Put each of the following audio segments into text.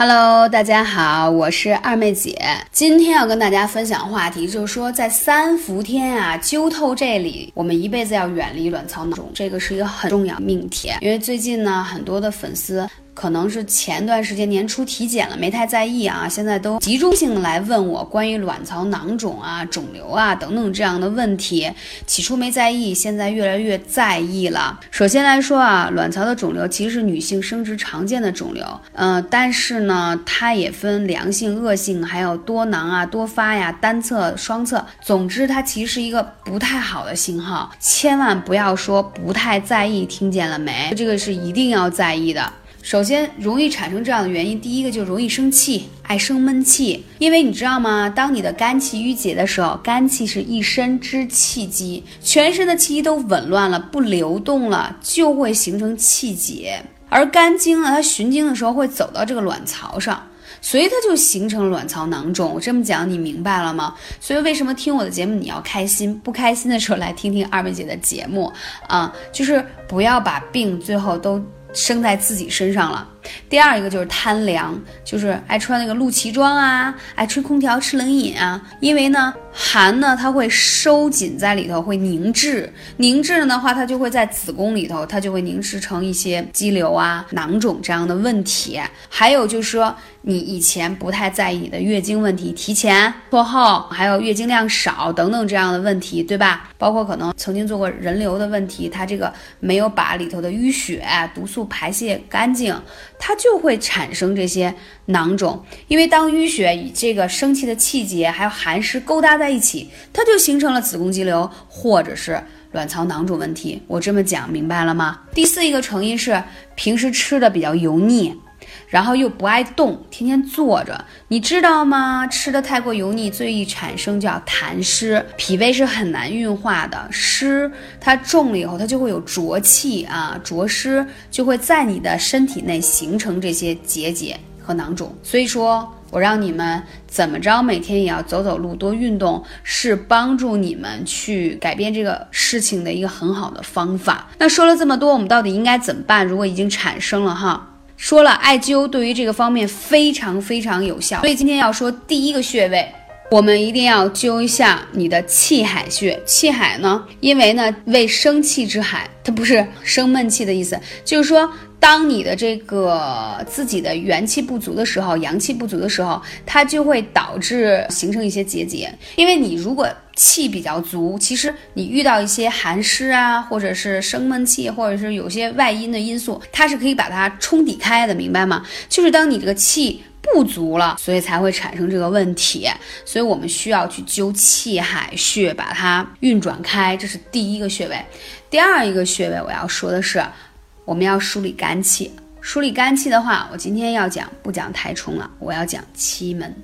Hello，大家好，我是二妹姐。今天要跟大家分享话题，就是说在三伏天啊，灸透这里，我们一辈子要远离卵巢囊肿，这个是一个很重要命题。因为最近呢，很多的粉丝。可能是前段时间年初体检了，没太在意啊，现在都集中性来问我关于卵巢囊肿啊、肿瘤啊等等这样的问题。起初没在意，现在越来越在意了。首先来说啊，卵巢的肿瘤其实是女性生殖常见的肿瘤，嗯，但是呢，它也分良性、恶性，还有多囊啊、多发呀、单侧、双侧。总之，它其实是一个不太好的信号，千万不要说不太在意，听见了没？这个是一定要在意的。首先，容易产生这样的原因，第一个就容易生气，爱生闷气。因为你知道吗？当你的肝气郁结的时候，肝气是一身之气机，全身的气机都紊乱了，不流动了，就会形成气结。而肝经呢，它循经的时候会走到这个卵巢上，所以它就形成卵巢囊肿。我这么讲，你明白了吗？所以为什么听我的节目你要开心？不开心的时候来听听二妹姐的节目啊，就是不要把病最后都。生在自己身上了。第二一个就是贪凉，就是爱穿那个露脐装啊，爱吹空调、吃冷饮啊。因为呢，寒呢，它会收紧在里头，会凝滞。凝滞了的话，它就会在子宫里头，它就会凝滞成一些肌瘤啊、囊肿这样的问题。还有就是说，你以前不太在意你的月经问题，提前、拖后，还有月经量少等等这样的问题，对吧？包括可能曾经做过人流的问题，它这个没有把里头的淤血、毒素排泄干净。它就会产生这些囊肿，因为当淤血与这个生气的气结还有寒湿勾搭在一起，它就形成了子宫肌瘤或者是卵巢囊肿问题。我这么讲明白了吗？第四一个成因是平时吃的比较油腻。然后又不爱动，天天坐着，你知道吗？吃的太过油腻，最易产生叫痰湿，脾胃是很难运化的，湿它重了以后，它就会有浊气啊，浊湿就会在你的身体内形成这些结节和囊肿。所以说我让你们怎么着，每天也要走走路，多运动，是帮助你们去改变这个事情的一个很好的方法。那说了这么多，我们到底应该怎么办？如果已经产生了哈？说了，艾灸对于这个方面非常非常有效，所以今天要说第一个穴位，我们一定要灸一下你的气海穴。气海呢，因为呢为生气之海，它不是生闷气的意思，就是说。当你的这个自己的元气不足的时候，阳气不足的时候，它就会导致形成一些结节。因为你如果气比较足，其实你遇到一些寒湿啊，或者是生闷气，或者是有些外因的因素，它是可以把它冲抵开的，明白吗？就是当你这个气不足了，所以才会产生这个问题。所以我们需要去灸气海穴，把它运转开，这是第一个穴位。第二一个穴位我要说的是。我们要梳理肝气，梳理肝气的话，我今天要讲不讲太冲了，我要讲期门。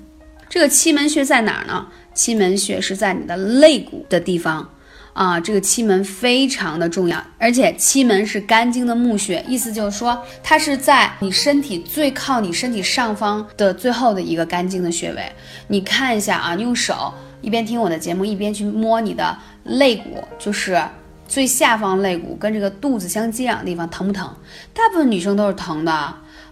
这个期门穴在哪儿呢？期门穴是在你的肋骨的地方啊。这个期门非常的重要，而且期门是肝经的募穴，意思就是说它是在你身体最靠你身体上方的最后的一个肝经的穴位。你看一下啊，用手一边听我的节目，一边去摸你的肋骨，就是。最下方肋骨跟这个肚子相接壤的地方疼不疼？大部分女生都是疼的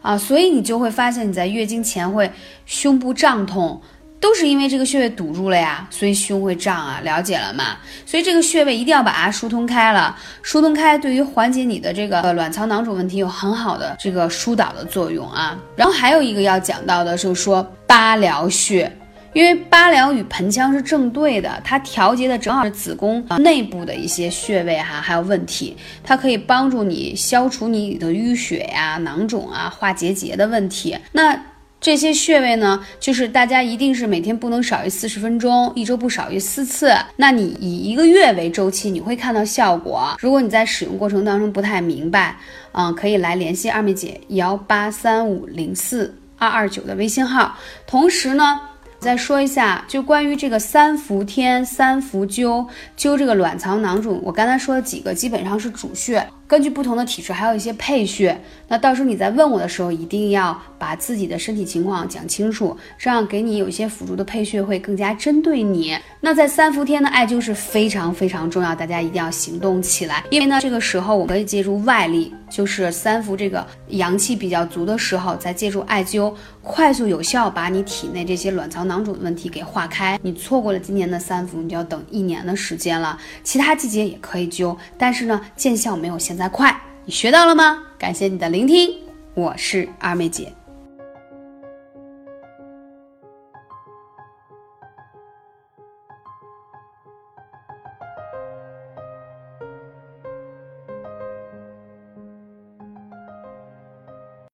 啊，所以你就会发现你在月经前会胸部胀痛，都是因为这个穴位堵住了呀，所以胸会胀啊，了解了吗？所以这个穴位一定要把它疏通开了，疏通开对于缓解你的这个卵巢囊肿问题有很好的这个疏导的作用啊。然后还有一个要讲到的就是说八髎穴。因为八髎与盆腔是正对的，它调节的正好是子宫内部的一些穴位哈，还有问题，它可以帮助你消除你的淤血呀、囊肿啊、化结节的问题。那这些穴位呢，就是大家一定是每天不能少于四十分钟，一周不少于四次。那你以一个月为周期，你会看到效果。如果你在使用过程当中不太明白，嗯，可以来联系二妹姐幺八三五零四二二九的微信号。同时呢。再说一下，就关于这个三伏天三伏灸灸这个卵巢囊肿，我刚才说的几个基本上是主穴，根据不同的体质，还有一些配穴。那到时候你在问我的时候，一定要把自己的身体情况讲清楚，这样给你有一些辅助的配穴会更加针对你。那在三伏天的艾灸是非常非常重要，大家一定要行动起来。因为呢，这个时候我可以借助外力，就是三伏这个阳气比较足的时候，再借助艾灸，快速有效把你体内这些卵巢囊囊肿的问题给化开。你错过了今年的三伏，你就要等一年的时间了。其他季节也可以灸，但是呢，见效没有现在快。你学到了吗？感谢你的聆听，我是二妹姐。